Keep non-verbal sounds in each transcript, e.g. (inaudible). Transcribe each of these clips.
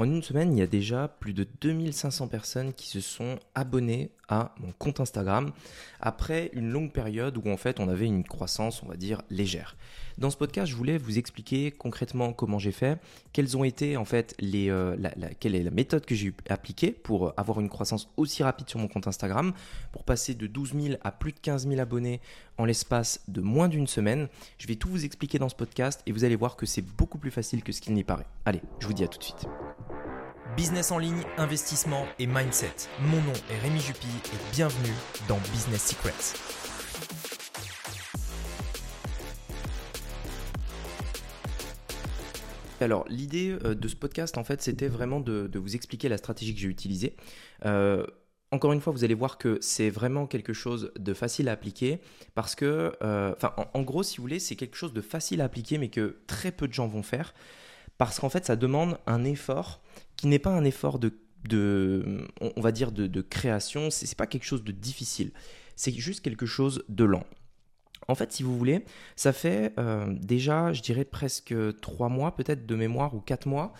En une semaine, il y a déjà plus de 2500 personnes qui se sont abonnées à mon compte Instagram après une longue période où en fait on avait une croissance, on va dire, légère. Dans ce podcast, je voulais vous expliquer concrètement comment j'ai fait, quelles ont été en fait les, euh, quelle est la méthode que j'ai appliquée pour avoir une croissance aussi rapide sur mon compte Instagram, pour passer de 12 000 à plus de 15 000 abonnés en l'espace de moins d'une semaine. Je vais tout vous expliquer dans ce podcast et vous allez voir que c'est beaucoup plus facile que ce qu'il n'y paraît. Allez, je vous dis à tout de suite. Business en ligne, investissement et mindset. Mon nom est Rémi Jupy et bienvenue dans Business Secrets. Alors l'idée euh, de ce podcast en fait c'était vraiment de, vous expliquer la stratégie que j'ai utilisée. Euh, encore une fois, vous allez voir que c'est vraiment quelque chose de facile à appliquer parce que, euh, enfin, en, gros, si vous voulez, c'est quelque chose de facile à appliquer mais que très peu de gens vont faire parce qu'en fait, ça demande un effort qui n'est pas un effort de, on va dire, de, création, c'est pas quelque chose de difficile, c'est juste quelque chose de lent. En fait, si vous voulez, ça fait euh, déjà, je dirais presque trois mois, peut-être de mémoire, ou quatre mois,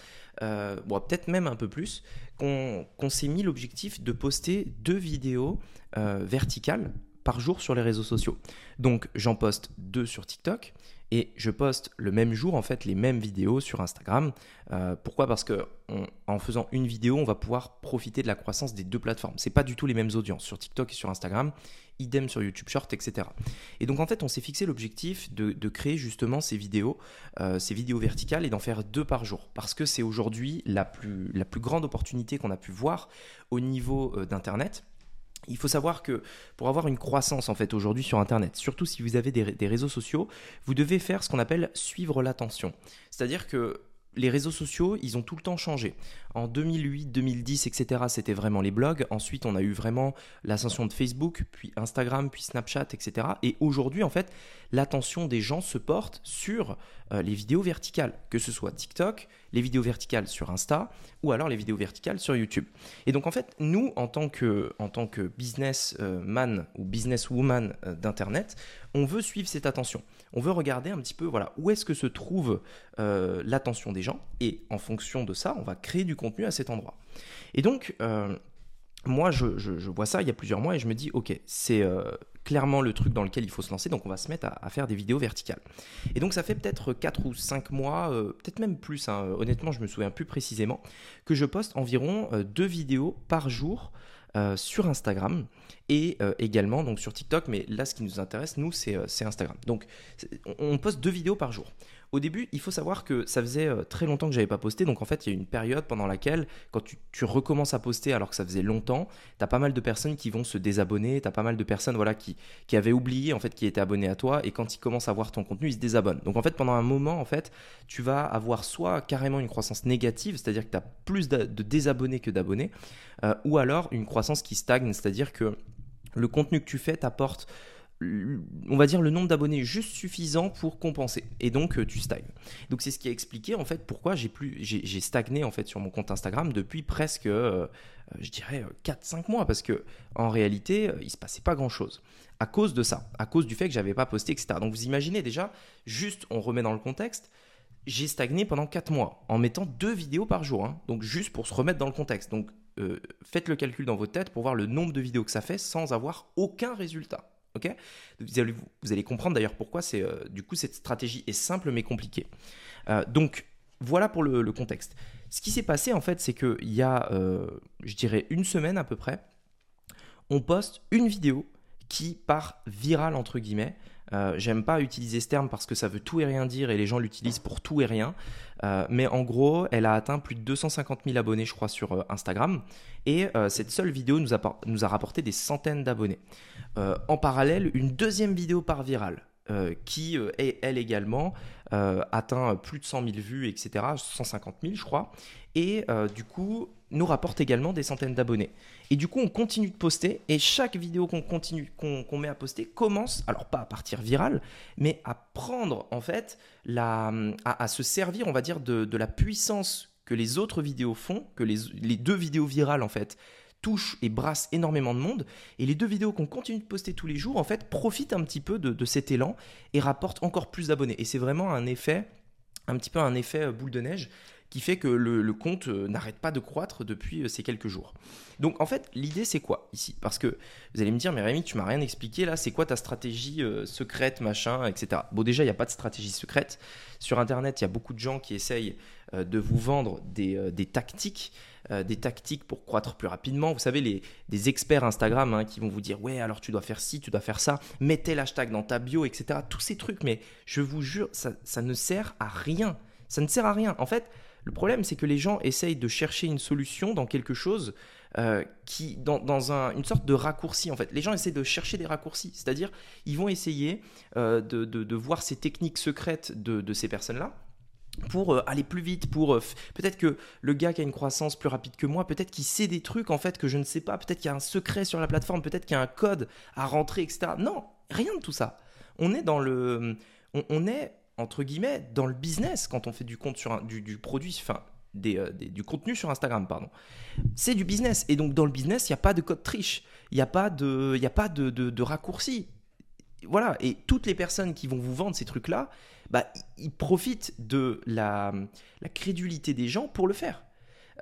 euh, peut-être même un peu plus, qu'on s'est mis l'objectif de poster deux vidéos euh, verticales par jour sur les réseaux sociaux. Donc, j'en poste deux sur TikTok et je poste le même jour en fait les mêmes vidéos sur Instagram. Euh, pourquoi? Parce que en faisant une vidéo, on va pouvoir profiter de la croissance des deux plateformes. C'est pas du tout les mêmes audiences sur TikTok et sur Instagram, idem sur YouTube Short, etc. Et donc en fait, on s'est fixé l'objectif de, créer justement ces vidéos, euh, ces vidéos verticales et d'en faire deux par jour, parce que c'est aujourd'hui la plus, grande opportunité qu'on a pu voir au niveau euh, d'internet il faut savoir que pour avoir une croissance en fait aujourd'hui sur Internet, surtout si vous avez des, réseaux sociaux, vous devez faire ce qu'on appelle suivre l'attention. C'est-à-dire que les réseaux sociaux, ils ont tout le temps changé. En 2008, 2010, etc., c'était vraiment les blogs. Ensuite, on a eu vraiment l'ascension de Facebook, puis Instagram, puis Snapchat, etc. Et aujourd'hui, en fait, l'attention des gens se porte sur euh, les vidéos verticales, que ce soit TikTok, les vidéos verticales sur Insta, ou alors les vidéos verticales sur YouTube. Et donc, en fait, nous, en tant que, businessman ou businesswoman euh, d'Internet, on veut suivre cette attention. On veut regarder un petit peu, voilà, où est-ce que se trouve euh, l'attention des gens, et en fonction de ça, on va créer du contenu à cet endroit. Et donc, moi, je, vois ça il y a plusieurs mois et je me dis, ok, c'est clairement le truc dans lequel il faut se lancer. Donc on va se mettre à, faire des vidéos verticales. Et donc ça fait peut-être 4 ou 5 mois, euh, peut-être même plus, hein, honnêtement je me souviens plus précisément, que je poste environ 2 euh, vidéos par jour euh, sur Instagram et également donc sur TikTok. Mais là, ce qui nous intéresse, nous, c'est Instagram. Donc, on poste deux vidéos par jour. Au début, il faut savoir que ça faisait euh, très longtemps que j'avais pas posté, donc en fait, il y a une période pendant laquelle, quand tu, recommences à poster alors que ça faisait longtemps, tu as pas mal de personnes qui vont se désabonner, tu as pas mal de personnes voilà, qui, qui avaient oublié en fait qui étaient abonnées à toi, et quand ils commencent à voir ton contenu, ils se désabonnent. Donc en fait, pendant un moment, en fait, tu vas avoir soit carrément une croissance négative, c'est-à-dire que tu as plus de, désabonnés que d'abonnés, euh, ou alors une croissance qui stagne, c'est-à-dire que le contenu que tu fais t'apporte on va dire le nombre d'abonnés juste suffisant pour compenser et donc euh, tu stagnes. Donc c'est ce qui a expliqué en fait pourquoi j'ai plus j'ai stagné en fait sur mon compte Instagram depuis presque euh, euh, je dirais 4 5 mois parce que en réalité, il se passait pas grand-chose à cause de ça, à cause du fait que j'avais pas posté etc. Donc vous imaginez déjà juste on remet dans le contexte j'ai stagné pendant 4 mois en mettant deux vidéos par jour. Hein. donc juste pour se remettre dans le contexte. Donc faites le calcul dans votre tête pour voir le nombre de vidéos que ça fait sans avoir aucun résultat vous, allez, vous, allez, comprendre d'ailleurs pourquoi c'est euh, du coup cette stratégie est simple mais compliquée. Euh, donc voilà pour le, contexte. Ce qui s'est passé en fait, c'est qu'il y a, euh, je dirais, une semaine à peu près, on poste une vidéo qui part virale entre guillemets. J'aime pas utiliser ce terme parce que ça veut tout et rien dire et les gens l'utilisent pour tout et rien. Euh, mais en gros, elle a atteint plus de 250 000 abonnés, je crois, sur euh, Instagram. Et euh, cette seule vidéo nous a, nous a rapporté des centaines d'abonnés. en parallèle, une deuxième vidéo par virale. Qui, elle également, atteint plus de 100 000 vues, etc., 150 000 je crois, et du coup nous rapporte également des centaines d'abonnés. Et du coup, on continue de poster et chaque vidéo qu'on continue, qu'on met à poster commence, alors pas à partir viral, mais à prendre en fait, la, à, se servir, on va dire, de, la puissance que les autres vidéos font, que les, les deux vidéos virales en fait touchent et brassent énormément de monde. Et les deux vidéos qu'on continue de poster tous les jours, en fait, profitent un petit peu de, de cet élan et rapportent encore plus d'abonnés. Et c'est vraiment un effet, un petit peu un effet euh, boule de neige qui fait que le, compte euh, n'arrête pas de croître depuis euh, ces quelques jours. Donc en fait, l'idée c'est quoi ici? Parce que vous allez me dire, mais Rémi, tu m'as rien expliqué là, c'est quoi ta stratégie euh, secrète, machin, etc. Bon, déjà, il n'y a pas de stratégie secrète. Sur Internet, il y a beaucoup de gens qui essayent de vous vendre des, tactiques. des tactiques pour croître plus rapidement. Vous savez, les, des experts Instagram hein, qui vont vous dire Ouais, alors tu dois faire ci, tu dois faire ça, mettez l'hashtag dans ta bio, etc. Tous ces trucs, mais je vous jure, ça ne sert à rien. Ça ne sert à rien. En fait, le problème, c'est que les gens essayent de chercher une solution dans quelque chose euh, qui, dans, une sorte de raccourci en fait. Les gens essaient de chercher des raccourcis, c'est-à-dire ils vont essayer euh, de, voir ces techniques secrètes de, ces personnes-là pour euh, aller plus vite, pour peut-être que le gars qui a une croissance plus rapide que moi, peut-être qu'il sait des trucs en fait que je ne sais pas, peut-être qu'il y a un secret sur la plateforme, peut-être qu'il y a un code à rentrer, etc. Non, rien de tout ça. On est dans le, on est entre guillemets, dans le business quand on fait du compte sur du, produit, enfin, euh, du contenu sur Instagram, pardon. C'est du business. Et donc, dans le business, il n'y a pas de code triche. Il n'y a pas de, raccourci. Voilà. Et toutes les personnes qui vont vous vendre ces trucs-là, bah, ils profitent de la, la crédulité des gens pour le faire.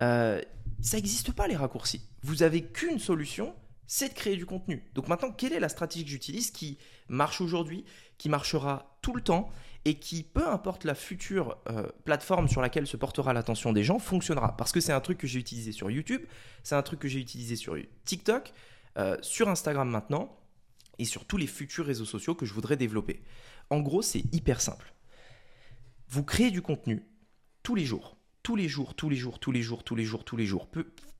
Euh, ça n'existe pas, les raccourcis. Vous avez qu'une solution, c'est de créer du contenu. Donc maintenant, quelle est la stratégie que j'utilise qui marche aujourd'hui, qui marchera tout le temps et qui, peu importe la future euh, plateforme sur laquelle se portera l'attention des gens, fonctionnera. Parce que c'est un truc que j'ai utilisé sur YouTube, c'est un truc que j'ai utilisé sur TikTok, euh, sur Instagram maintenant, et sur tous les futurs réseaux sociaux que je voudrais développer. En gros, c'est hyper simple. Vous créez du contenu tous les jours, tous les jours, tous les jours, tous les jours, tous les jours, tous les jours.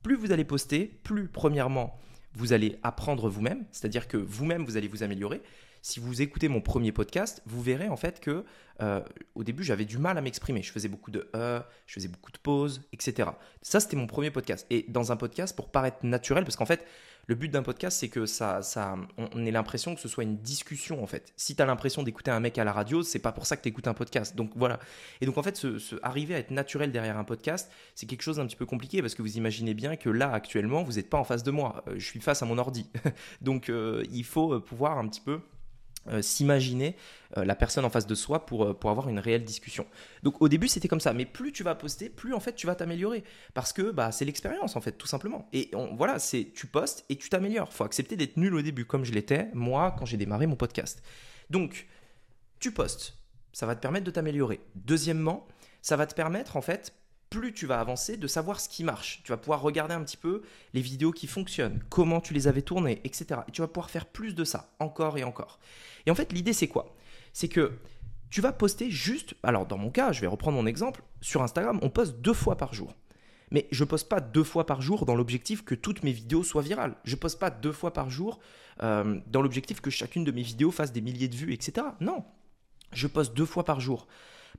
Plus vous allez poster, plus premièrement, vous allez apprendre vous-même, c'est-à-dire que vous-même, vous allez vous améliorer si vous écoutez mon premier podcast, vous verrez en fait que euh, au début j'avais du mal à m'exprimer. Je faisais beaucoup de euh, je faisais beaucoup de pauses, etc. Ça c'était mon premier podcast. Et dans un podcast, pour paraître naturel, parce qu'en fait le but d'un podcast, c'est que ça, ça, on ait l'impression que ce soit une discussion en fait. Si tu as l'impression d'écouter un mec à la radio, c'est pas pour ça que tu écoutes un podcast. Donc voilà. Et donc en fait, arriver à être naturel derrière un podcast, c'est quelque chose d'un petit peu compliqué parce que vous imaginez bien que là actuellement, vous n'êtes pas en face de moi. Euh, je suis face à mon ordi. (laughs) donc il faut pouvoir un petit peu euh, s'imaginer euh, la personne en face de soi pour, euh, pour avoir une réelle discussion. Donc au début c'était comme ça, mais plus tu vas poster, plus en fait tu vas t'améliorer parce que bah, c'est l'expérience en fait tout simplement. Et voilà, c'est tu postes et tu t'améliores. Faut accepter d'être nul au début comme je l'étais moi quand j'ai démarré mon podcast. Donc tu postes, ça va te permettre de t'améliorer. Deuxièmement, ça va te permettre en fait plus tu vas avancer, de savoir ce qui marche. Tu vas pouvoir regarder un petit peu les vidéos qui fonctionnent, comment tu les avais tournées, etc. Et tu vas pouvoir faire plus de ça, encore et encore. Et en fait, l'idée, c'est quoi? C'est que tu vas poster juste, alors dans mon cas, je vais reprendre mon exemple, sur Instagram, on poste deux fois par jour. Mais je poste pas deux fois par jour dans l'objectif que toutes mes vidéos soient virales. Je poste pas deux fois par jour euh, dans l'objectif que chacune de mes vidéos fasse des milliers de vues, etc. Non, je poste deux fois par jour.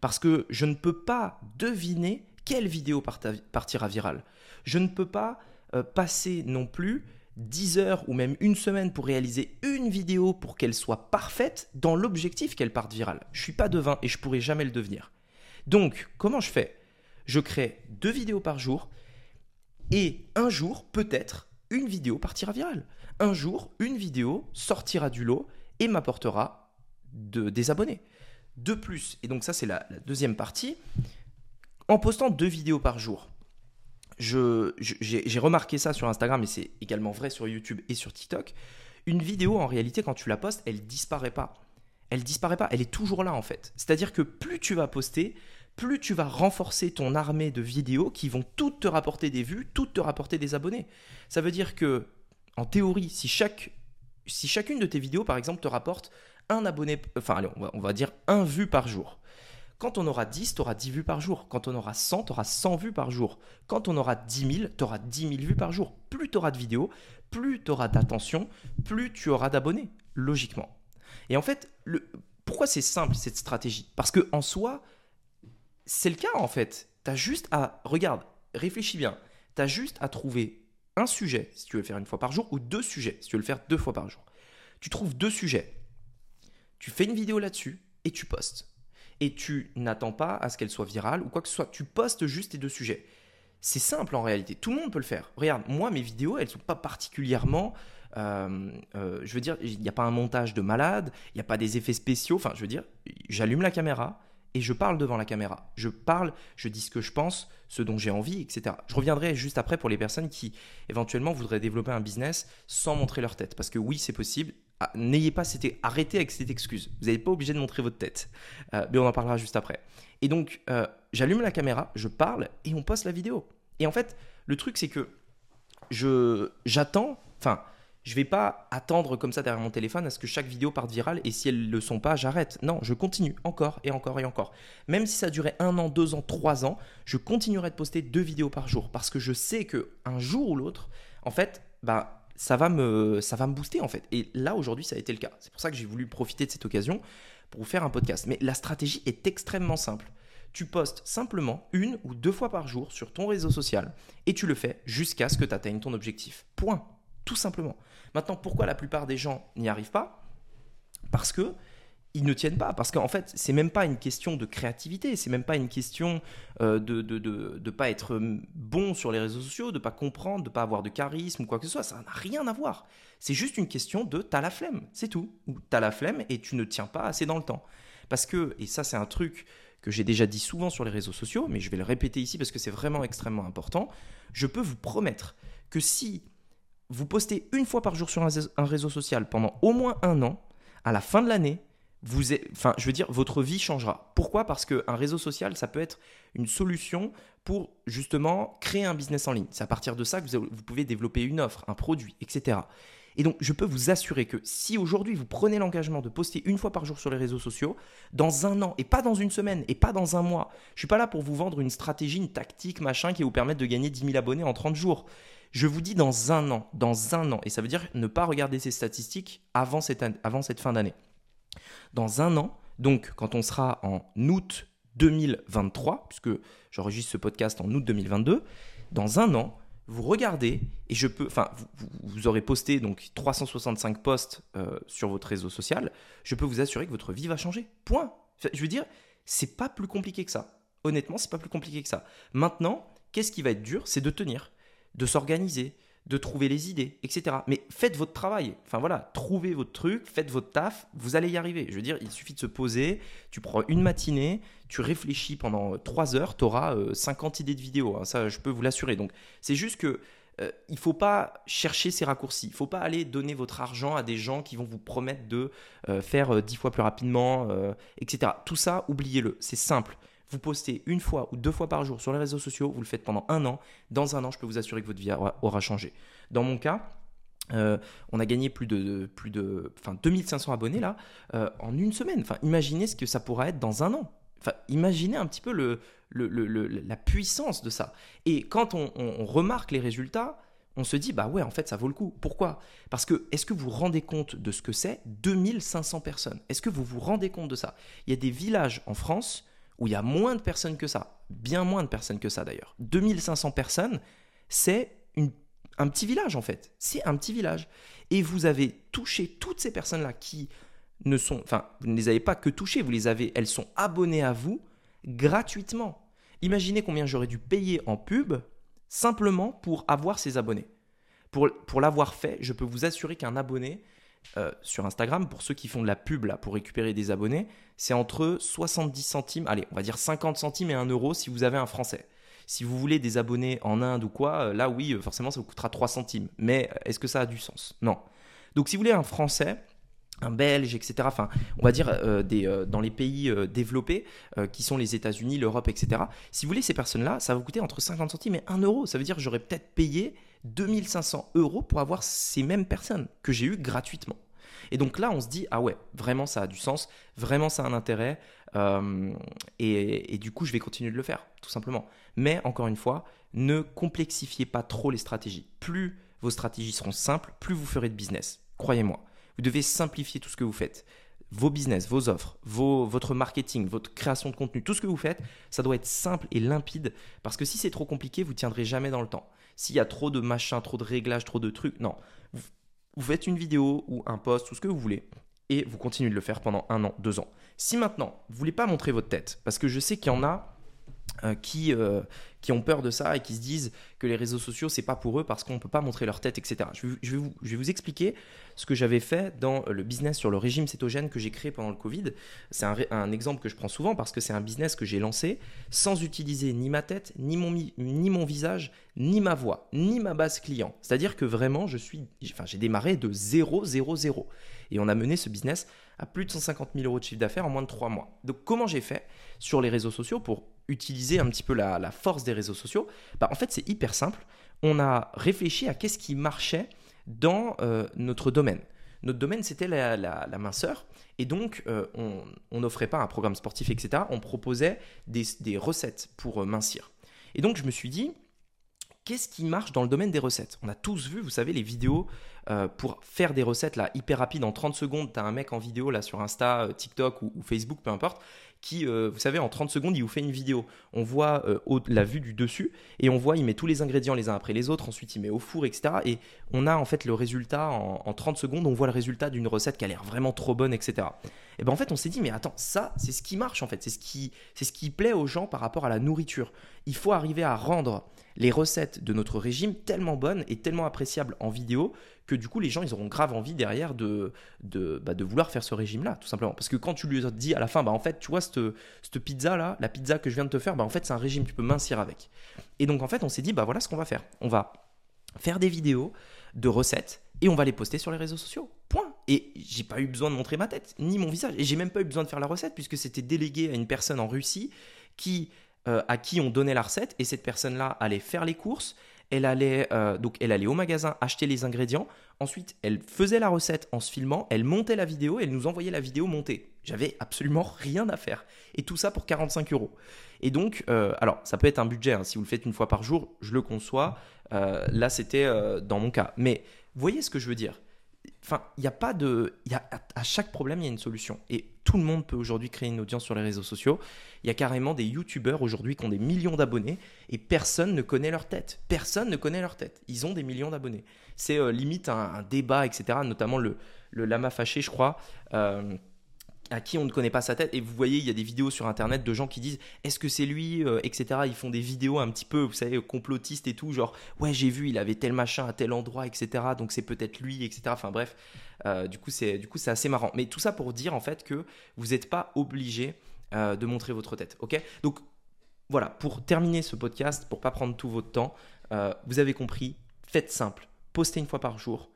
Parce que je ne peux pas deviner quelle vidéo partira virale. Je ne peux pas euh, passer non plus 10 heures ou même une semaine pour réaliser une vidéo pour qu'elle soit parfaite dans l'objectif qu'elle parte virale. Je suis pas devin et je pourrai jamais le devenir. Donc, comment je fais? Je crée deux vidéos par jour et un jour, peut-être, une vidéo partira virale. Un jour, une vidéo sortira du lot et m'apportera de, des abonnés. De plus, et donc ça c'est la deuxième partie, en postant deux vidéos par jour, j'ai remarqué ça sur Instagram, et c'est également vrai sur YouTube et sur TikTok. Une vidéo, en réalité, quand tu la postes, elle disparaît pas. Elle disparaît pas, elle est toujours là en fait. C'est-à-dire que plus tu vas poster, plus tu vas renforcer ton armée de vidéos qui vont toutes te rapporter des vues, toutes te rapporter des abonnés. Ça veut dire que, en théorie, si, chaque, si chacune de tes vidéos, par exemple, te rapporte un abonné, enfin, allez, on va, on va dire un vue par jour, quand on aura 10, tu auras 10 vues par jour. Quand on aura 100, tu auras 100 vues par jour. Quand on aura 10 000, tu auras 10 000 vues par jour. Plus tu auras de vidéos, plus tu auras d'attention, plus tu auras d'abonnés, logiquement. Et en fait, pourquoi c'est simple cette stratégie? Parce que en soi, c'est le cas en fait. Tu as juste à. Regarde, réfléchis bien. Tu as juste à trouver un sujet, si tu veux le faire une fois par jour, ou deux sujets, si tu veux le faire deux fois par jour. Tu trouves deux sujets. Tu fais une vidéo là-dessus et tu postes et tu n'attends pas à ce qu'elle soit virale ou quoi que ce soit. Tu postes juste tes deux sujets. C'est simple en réalité, tout le monde peut le faire. Regarde, moi mes vidéos, elles ne sont pas particulièrement... Euh, euh, je veux dire, il n'y a pas un montage de malade, il n'y a pas des effets spéciaux. Enfin, je veux dire, j'allume la caméra et je parle devant la caméra. Je parle, je dis ce que je pense, ce dont j'ai envie, etc. Je reviendrai juste après pour les personnes qui éventuellement voudraient développer un business sans montrer leur tête. Parce que oui, c'est possible. Ah, n'ayez pas cette, arrêtez avec cette excuse. Vous n'êtes pas obligé de montrer votre tête. Euh, mais on en parlera juste après. Et donc, euh, j'allume la caméra, je parle et on poste la vidéo. Et en fait, le truc, c'est que je j'attends, enfin, je vais pas attendre comme ça derrière mon téléphone à ce que chaque vidéo parte virale et si elles ne le sont pas, j'arrête. Non, je continue encore et encore et encore. Même si ça durait un an, deux ans, trois ans, je continuerai de poster deux vidéos par jour parce que je sais que un jour ou l'autre, en fait, bah ça va me ça va me booster en fait. Et là aujourd'hui, ça a été le cas. C'est pour ça que j'ai voulu profiter de cette occasion pour vous faire un podcast. Mais la stratégie est extrêmement simple. Tu postes simplement une ou deux fois par jour sur ton réseau social et tu le fais jusqu'à ce que tu atteignes ton objectif. Point. Tout simplement. Maintenant, pourquoi la plupart des gens n'y arrivent pas? Parce que ils ne tiennent pas. Parce qu'en fait, c'est même pas une question de créativité, c'est même pas une question euh, de ne de, de, pas être bon sur les réseaux sociaux, de pas comprendre, de pas avoir de charisme ou quoi que ce soit. Ça n'a rien à voir. C'est juste une question de t'as la flemme, c'est tout. Ou t'as la flemme et tu ne tiens pas assez dans le temps. Parce que, et ça c'est un truc que j'ai déjà dit souvent sur les réseaux sociaux, mais je vais le répéter ici parce que c'est vraiment extrêmement important, je peux vous promettre que si vous postez une fois par jour sur un réseau social pendant au moins un an, à la fin de l'année, vous enfin, je veux dire, votre vie changera. Pourquoi? Parce qu'un réseau social, ça peut être une solution pour justement créer un business en ligne. C'est à partir de ça que vous, vous pouvez développer une offre, un produit, etc. Et donc, je peux vous assurer que si aujourd'hui vous prenez l'engagement de poster une fois par jour sur les réseaux sociaux, dans un an, et pas dans une semaine, et pas dans un mois, je suis pas là pour vous vendre une stratégie, une tactique, machin, qui vous permettre de gagner 10 000 abonnés en 30 jours. Je vous dis dans un an, dans un an, et ça veut dire ne pas regarder ces statistiques avant cette, avant cette fin d'année. Dans un an, donc quand on sera en août 2023, puisque j'enregistre ce podcast en août 2022, dans un an, vous regardez et je peux, enfin, vous, aurez posté donc 365 posts euh, sur votre réseau social. Je peux vous assurer que votre vie va changer. Point. Je veux dire, c'est pas plus compliqué que ça. Honnêtement, c'est pas plus compliqué que ça. Maintenant, qu'est-ce qui va être dur? C'est de tenir, de s'organiser, de trouver les idées, etc. Mais faites votre travail. Enfin voilà, trouvez votre truc, faites votre taf, vous allez y arriver. Je veux dire, il suffit de se poser, tu prends une matinée, tu réfléchis pendant trois heures, tu auras 50 idées de vidéos. Hein. ça, je peux vous l'assurer. Donc, c'est juste que euh, il faut pas chercher ces raccourcis. Il faut pas aller donner votre argent à des gens qui vont vous promettre de euh, faire euh, dix fois plus rapidement, etc. Tout ça, oubliez-le. C'est simple. Vous postez une fois ou deux fois par jour sur les réseaux sociaux, vous le faites pendant un an. Dans un an, je peux vous assurer que votre vie aura, changé. Dans mon cas, euh, on a gagné plus de, plus de enfin, 2500 abonnés là euh, en une semaine. Enfin, imaginez ce que ça pourra être dans un an. Enfin, imaginez un petit peu le, la puissance de ça. Et quand on, on, remarque les résultats, on se dit, bah ouais, en fait, ça vaut le coup. Pourquoi? Parce que, est-ce que vous vous rendez compte de ce que c'est? 2500 personnes Est-ce que vous vous rendez compte de ça? Il y a des villages en France où il y a moins de personnes que ça, bien moins de personnes que ça d'ailleurs. 2500 personnes, c'est un petit village en fait, c'est un petit village. Et vous avez touché toutes ces personnes-là qui ne sont, enfin, vous ne les avez pas que touchées, vous les avez, elles sont abonnées à vous gratuitement. Imaginez combien j'aurais dû payer en pub simplement pour avoir ces abonnés. Pour, pour l'avoir fait, je peux vous assurer qu'un abonné, euh, sur Instagram, pour ceux qui font de la pub là, pour récupérer des abonnés, c'est entre 70 centimes, allez, on va dire 50 centimes et 1 euro si vous avez un français. Si vous voulez des abonnés en Inde ou quoi, euh, là oui, euh, forcément ça vous coûtera 3 centimes. Mais est-ce que ça a du sens? Non. Donc si vous voulez un français, un belge, etc. Enfin, on va dire des, dans les pays développés, qui sont les États-Unis, l'Europe, etc. Si vous voulez ces personnes-là, ça va vous coûter entre 50 centimes et 1 euro. Ça veut dire que j'aurais peut-être payé 2500 euros pour avoir ces mêmes personnes que j'ai eues gratuitement. Et donc là, on se dit, ah ouais, vraiment ça a du sens, vraiment ça a un intérêt, euh, et, du coup, je vais continuer de le faire, tout simplement. Mais encore une fois, ne complexifiez pas trop les stratégies. Plus vos stratégies seront simples, plus vous ferez de business. Croyez-moi, vous devez simplifier tout ce que vous faites. Vos business, vos offres, votre marketing, votre création de contenu, tout ce que vous faites, ça doit être simple et limpide. Parce que si c'est trop compliqué, vous tiendrez jamais dans le temps s'il y a trop de machins, trop de réglages, trop de trucs. Non. Vous, faites une vidéo ou un post ou ce que vous voulez et vous continuez de le faire pendant un an, deux ans. Si maintenant, vous voulez pas montrer votre tête, parce que je sais qu'il y en a, euh, qui, euh, qui ont peur de ça et qui se disent que les réseaux sociaux, c'est pas pour eux parce qu'on ne peut pas montrer leur tête, etc. Je vais, vous, expliquer ce que j'avais fait dans le business sur le régime cétogène que j'ai créé pendant le Covid. C'est un, exemple que je prends souvent parce que c'est un business que j'ai lancé sans utiliser ni ma tête, ni mon, ni mon visage, ni ma voix, ni ma base client. C'est-à-dire que vraiment, je suis, enfin, j'ai démarré de 0, 0, 0. Et on a mené ce business à plus de 150 000 euros de chiffre d'affaires en moins de 3 mois. Donc comment j'ai fait sur les réseaux sociaux pour utiliser un petit peu la, force des réseaux sociaux? Bah, En fait, c'est hyper simple. On a réfléchi à qu'est-ce qui marchait dans euh, notre domaine. Notre domaine, c'était la, minceur. Et donc, euh, on n'offrait pas un programme sportif, etc. On proposait des, recettes pour euh, mincir. Et donc, je me suis dit, qu'est-ce qui marche dans le domaine des recettes? On a tous vu, vous savez, les vidéos pour faire des recettes là, hyper rapides. En 30 secondes, tu as un mec en vidéo là, sur Insta, TikTok ou Facebook, peu importe, qui, euh, vous savez, en 30 secondes, il vous fait une vidéo. On voit euh, la vue du dessus et on voit, il met tous les ingrédients les uns après les autres, ensuite il met au four, etc. Et on a en fait le résultat en, 30 secondes, on voit le résultat d'une recette qui a l'air vraiment trop bonne, etc. Et ben en fait, on s'est dit, mais attends, ça, c'est ce qui marche en fait, c'est ce qui, ce qui plaît aux gens par rapport à la nourriture. Il faut arriver à rendre les recettes de notre régime tellement bonnes et tellement appréciables en vidéo que du coup les gens ils auront grave envie derrière de, de, bah, vouloir faire ce régime là tout simplement parce que quand tu lui dis à la fin bah en fait tu vois cette, pizza là la pizza que je viens de te faire bah en fait c'est un régime tu peux mincir avec et donc en fait on s'est dit bah voilà ce qu'on va faire on va faire des vidéos de recettes et on va les poster sur les réseaux sociaux. Point. Et j'ai pas eu besoin de montrer ma tête, ni mon visage. Et j'ai même pas eu besoin de faire la recette, puisque c'était délégué à une personne en Russie qui, euh, à qui on donnait la recette. Et cette personne-là allait faire les courses, elle allait, euh, donc elle allait au magasin acheter les ingrédients. Ensuite, elle faisait la recette en se filmant, elle montait la vidéo et elle nous envoyait la vidéo montée. J'avais absolument rien à faire. Et tout ça pour 45 euros. Et donc, euh, alors, ça peut être un budget. Hein. si vous le faites une fois par jour, je le conçois. Euh, là, c'était dans mon cas. Mais voyez ce que je veux dire? Enfin, il n'y a pas de. Y a, à chaque problème, il y a une solution. Et tout le monde peut aujourd'hui créer une audience sur les réseaux sociaux. Il y a carrément des youtubeurs aujourd'hui qui ont des millions d'abonnés et personne ne connaît leur tête. Personne ne connaît leur tête. Ils ont des millions d'abonnés. C'est euh, limite un, débat, etc. Notamment le, le lama fâché, je crois. À qui on ne connaît pas sa tête. Et vous voyez, il y a des vidéos sur Internet de gens qui disent est-ce que c'est lui, euh, etc. Ils font des vidéos un petit peu, vous savez, complotistes et tout, genre ouais, j'ai vu, il avait tel machin à tel endroit, etc. Donc c'est peut-être lui, etc. Enfin bref, euh, du coup c'est du coup c'est assez marrant. Mais tout ça pour dire en fait que vous n'êtes pas obligé euh, de montrer votre tête, ok? Donc voilà, pour terminer ce podcast, pour pas prendre tout votre temps, vous avez compris, faites simple, postez une fois par jour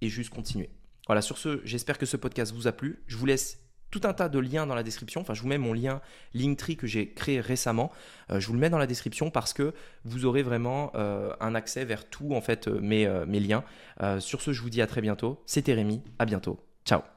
et juste continuez. Voilà, sur ce, j'espère que ce podcast vous a plu. Je vous laisse tout un tas de liens dans la description. Enfin, je vous mets mon lien Linktree que j'ai créé récemment. Euh, je vous le mets dans la description parce que vous aurez vraiment euh, un accès vers tous en fait euh, mes, mes liens. sur ce, je vous dis à très bientôt. C'était Rémi. À bientôt. Ciao.